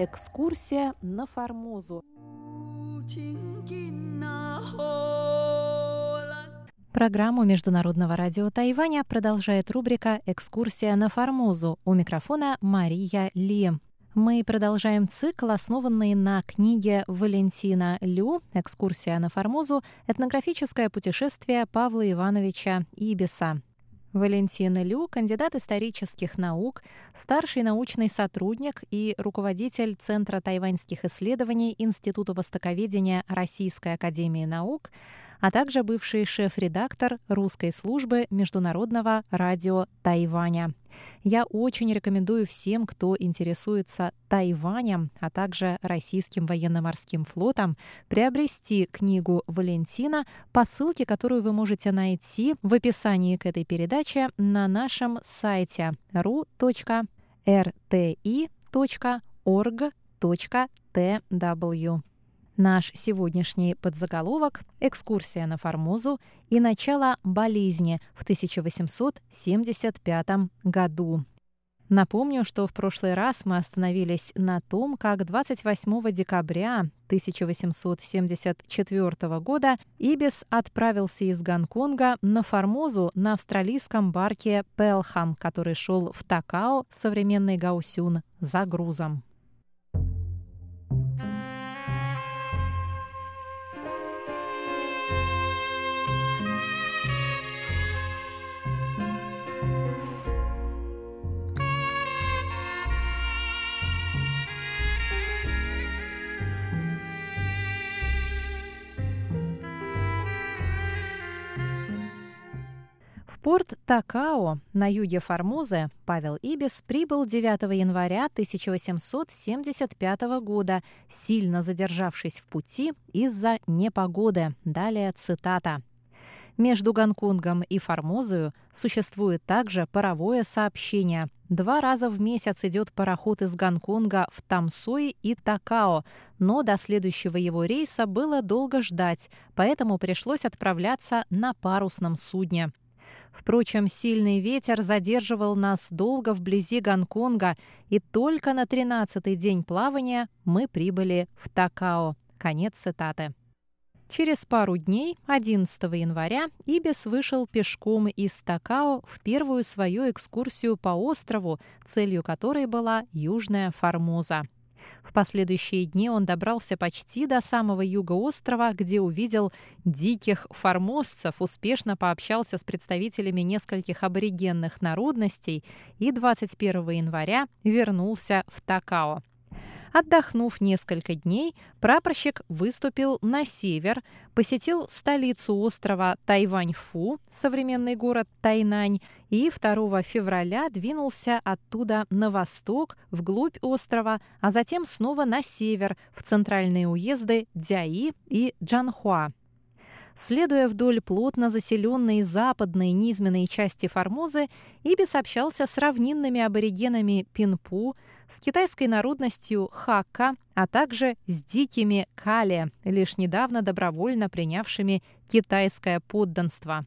Экскурсия на Формозу. Программу Международного радио Тайваня продолжает рубрика «Экскурсия на Формозу». У микрофона Мария Ли. Мы продолжаем цикл, основанный на книге Валентина Лю «Экскурсия на Формозу. Этнографическое путешествие Павла Ивановича Ибиса». Валентин Лю, кандидат исторических наук, старший научный сотрудник и руководитель Центра тайваньских исследований Института востоковедения Российской академии наук – а также бывший шеф-редактор русской службы Международного радио Тайваня. Я очень рекомендую всем, кто интересуется Тайванем, а также российским военно-морским флотом, приобрести книгу Валентина по ссылке, которую вы можете найти в описании к этой передаче на нашем сайте ru.rti.org.tw. Наш сегодняшний подзаголовок – «Экскурсия на Формозу и начало болезни в 1875 году». Напомню, что в прошлый раз мы остановились на том, как 28 декабря 1874 года Ибис отправился из Гонконга на Формозу на австралийском барке «Пелхам», который шел в Такао, современный Гаусюн, за грузом. Порт Такао на юге Формозы Павел Ибис прибыл 9 января 1875 года, сильно задержавшись в пути из-за непогоды. Далее цитата. Между Гонконгом и Формозою существует также паровое сообщение. Два раза в месяц идет пароход из Гонконга в Тамсой и Такао, но до следующего его рейса было долго ждать, поэтому пришлось отправляться на парусном судне. Впрочем, сильный ветер задерживал нас долго вблизи Гонконга, и только на 13-й день плавания мы прибыли в Такао. Конец цитаты. Через пару дней, 11 января, Ибис вышел пешком из Такао в первую свою экскурсию по острову, целью которой была Южная Формоза. В последующие дни он добрался почти до самого юга острова, где увидел диких формозцев, успешно пообщался с представителями нескольких аборигенных народностей и 21 января вернулся в Такао. Отдохнув несколько дней, прапорщик выступил на север, посетил столицу острова Тайвань-Фу, современный город Тайнань, и 2 февраля двинулся оттуда на восток, вглубь острова, а затем снова на север, в центральные уезды Дяи и Джанхуа. Следуя вдоль плотно заселенной западной низменной части Формозы, Ибис общался с равнинными аборигенами Пинпу, с китайской народностью Хакка, а также с дикими Кали, лишь недавно добровольно принявшими китайское подданство.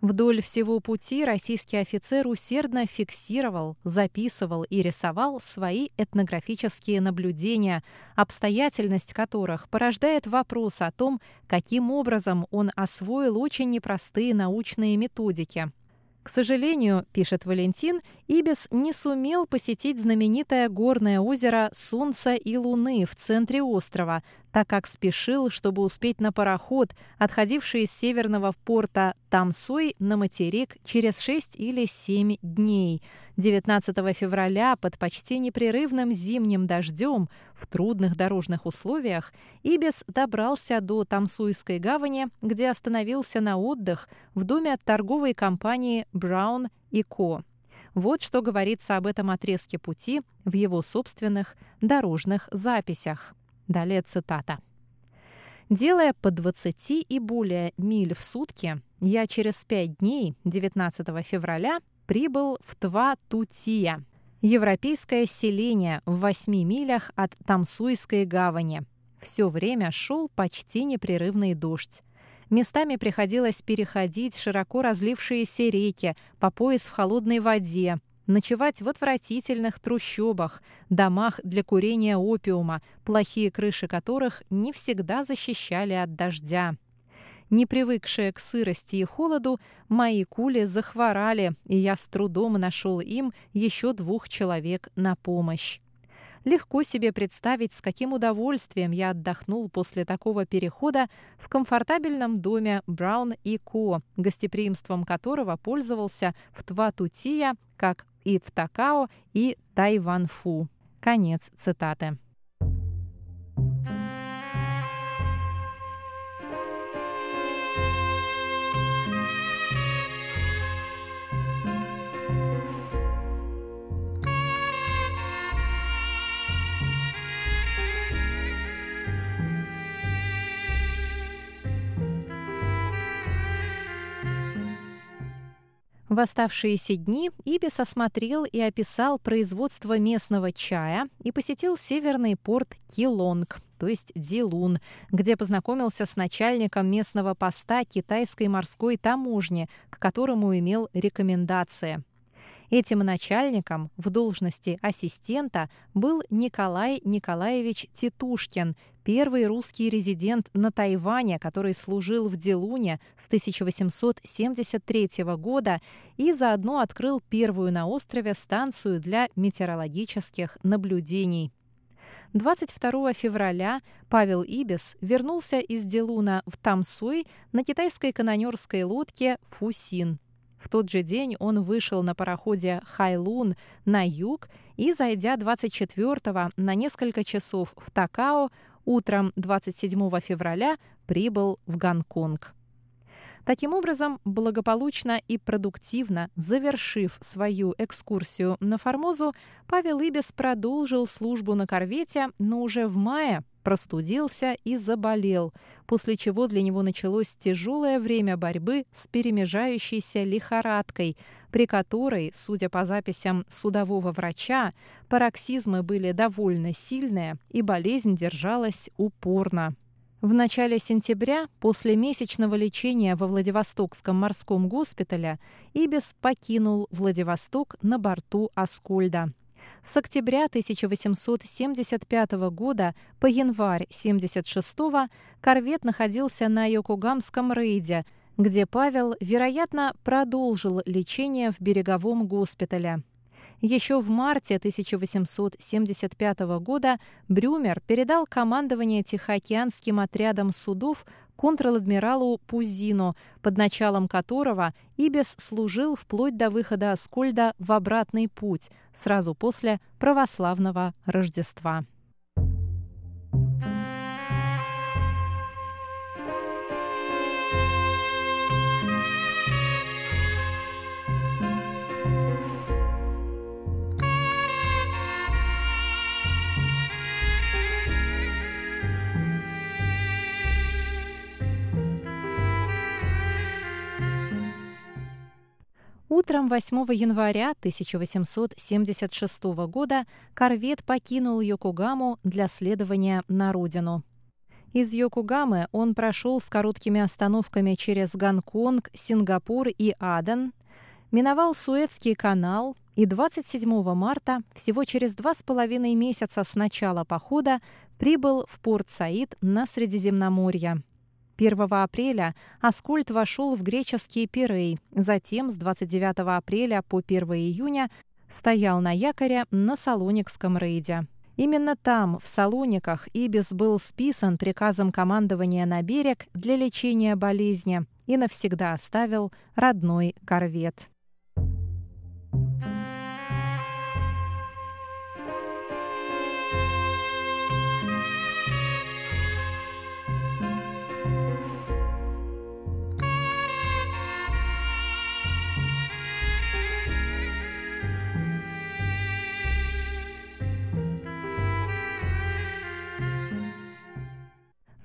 Вдоль всего пути российский офицер усердно фиксировал, записывал и рисовал свои этнографические наблюдения, обстоятельность которых порождает вопрос о том, каким образом он освоил очень непростые научные методики. К сожалению, пишет Валентин, Ибис не сумел посетить знаменитое горное озеро Солнца и Луны в центре острова, так как спешил, чтобы успеть на пароход, отходивший из северного порта Тамсой на материк через 6 или 7 дней. 19 февраля под почти непрерывным зимним дождем в трудных дорожных условиях Ибис добрался до Тамсуйской гавани, где остановился на отдых в доме от торговой компании «Браун и Ко». Вот что говорится об этом отрезке пути в его собственных дорожных записях. Далее цитата. Делая по 20 и более миль в сутки, я через пять дней, 19 февраля, прибыл в Тва-Тутия, европейское селение в 8 милях от Тамсуйской гавани. Все время шел почти непрерывный дождь. Местами приходилось переходить широко разлившиеся реки по пояс в холодной воде, ночевать в отвратительных трущобах, домах для курения опиума, плохие крыши которых не всегда защищали от дождя. Не привыкшие к сырости и холоду, мои кули захворали, и я с трудом нашел им еще двух человек на помощь. Легко себе представить, с каким удовольствием я отдохнул после такого перехода в комфортабельном доме Браун и Ко, гостеприимством которого пользовался в Тватутия, как и в Такао и Тайванфу. Конец цитаты. В оставшиеся дни Ибис осмотрел и описал производство местного чая и посетил северный порт Килонг, то есть Дилун, где познакомился с начальником местного поста китайской морской таможни, к которому имел рекомендации. Этим начальником в должности ассистента был Николай Николаевич Титушкин, первый русский резидент на Тайване, который служил в Делуне с 1873 года и заодно открыл первую на острове станцию для метеорологических наблюдений. 22 февраля Павел Ибис вернулся из Делуна в Тамсуй на китайской канонерской лодке «Фусин». В тот же день он вышел на пароходе «Хайлун» на юг и, зайдя 24-го на несколько часов в Такао, утром 27 февраля прибыл в Гонконг. Таким образом, благополучно и продуктивно завершив свою экскурсию на Формозу, Павел Ибис продолжил службу на корвете, но уже в мае простудился и заболел, после чего для него началось тяжелое время борьбы с перемежающейся лихорадкой, при которой, судя по записям судового врача, пароксизмы были довольно сильные и болезнь держалась упорно. В начале сентября, после месячного лечения во Владивостокском морском госпитале, Ибис покинул Владивосток на борту «Аскольда». С октября 1875 года по январь 1976 корвет находился на Йокогамском рейде, где Павел, вероятно, продолжил лечение в береговом госпитале. Еще в марте 1875 года Брюмер передал командование Тихоокеанским отрядом судов контр-адмиралу Пузину, под началом которого Ибис служил вплоть до выхода Аскольда в обратный путь сразу после православного Рождества. Утром 8 января 1876 года корвет покинул Йокогаму для следования на родину. Из Йокогамы он прошел с короткими остановками через Гонконг, Сингапур и Аден, миновал Суэцкий канал и 27 марта, всего через два с половиной месяца с начала похода, прибыл в порт Саид на Средиземноморье. 1 апреля Аскольд вошел в греческий Пирей, затем с 29 апреля по 1 июня стоял на якоре на Салоникском рейде. Именно там, в Салониках, Ибис был списан приказом командования на берег для лечения болезни и навсегда оставил родной корвет.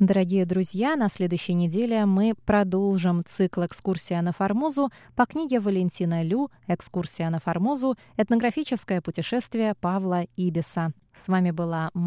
Дорогие друзья, на следующей неделе мы продолжим цикл «Экскурсия на Формозу» по книге Валентина Лю «Экскурсия на Формозу. Этнографическое путешествие Павла Ибиса». С вами была